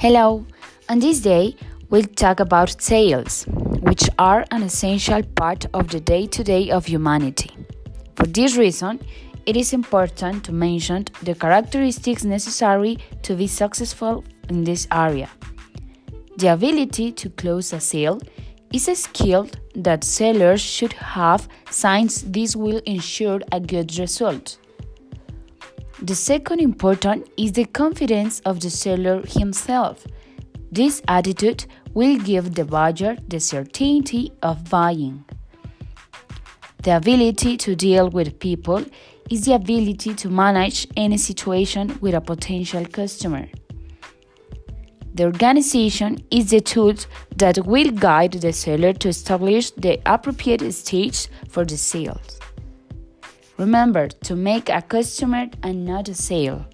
Hello, on this day we'll talk about sales, which are an essential part of the day to day of humanity. For this reason, it is important to mention the characteristics necessary to be successful in this area. The ability to close a sale is a skill that sellers should have since this will ensure a good result. The second important is the confidence of the seller himself. This attitude will give the buyer the certainty of buying. The ability to deal with people is the ability to manage any situation with a potential customer. The organization is the tool that will guide the seller to establish the appropriate stage for the sales. Remember to make a customer and not a sale.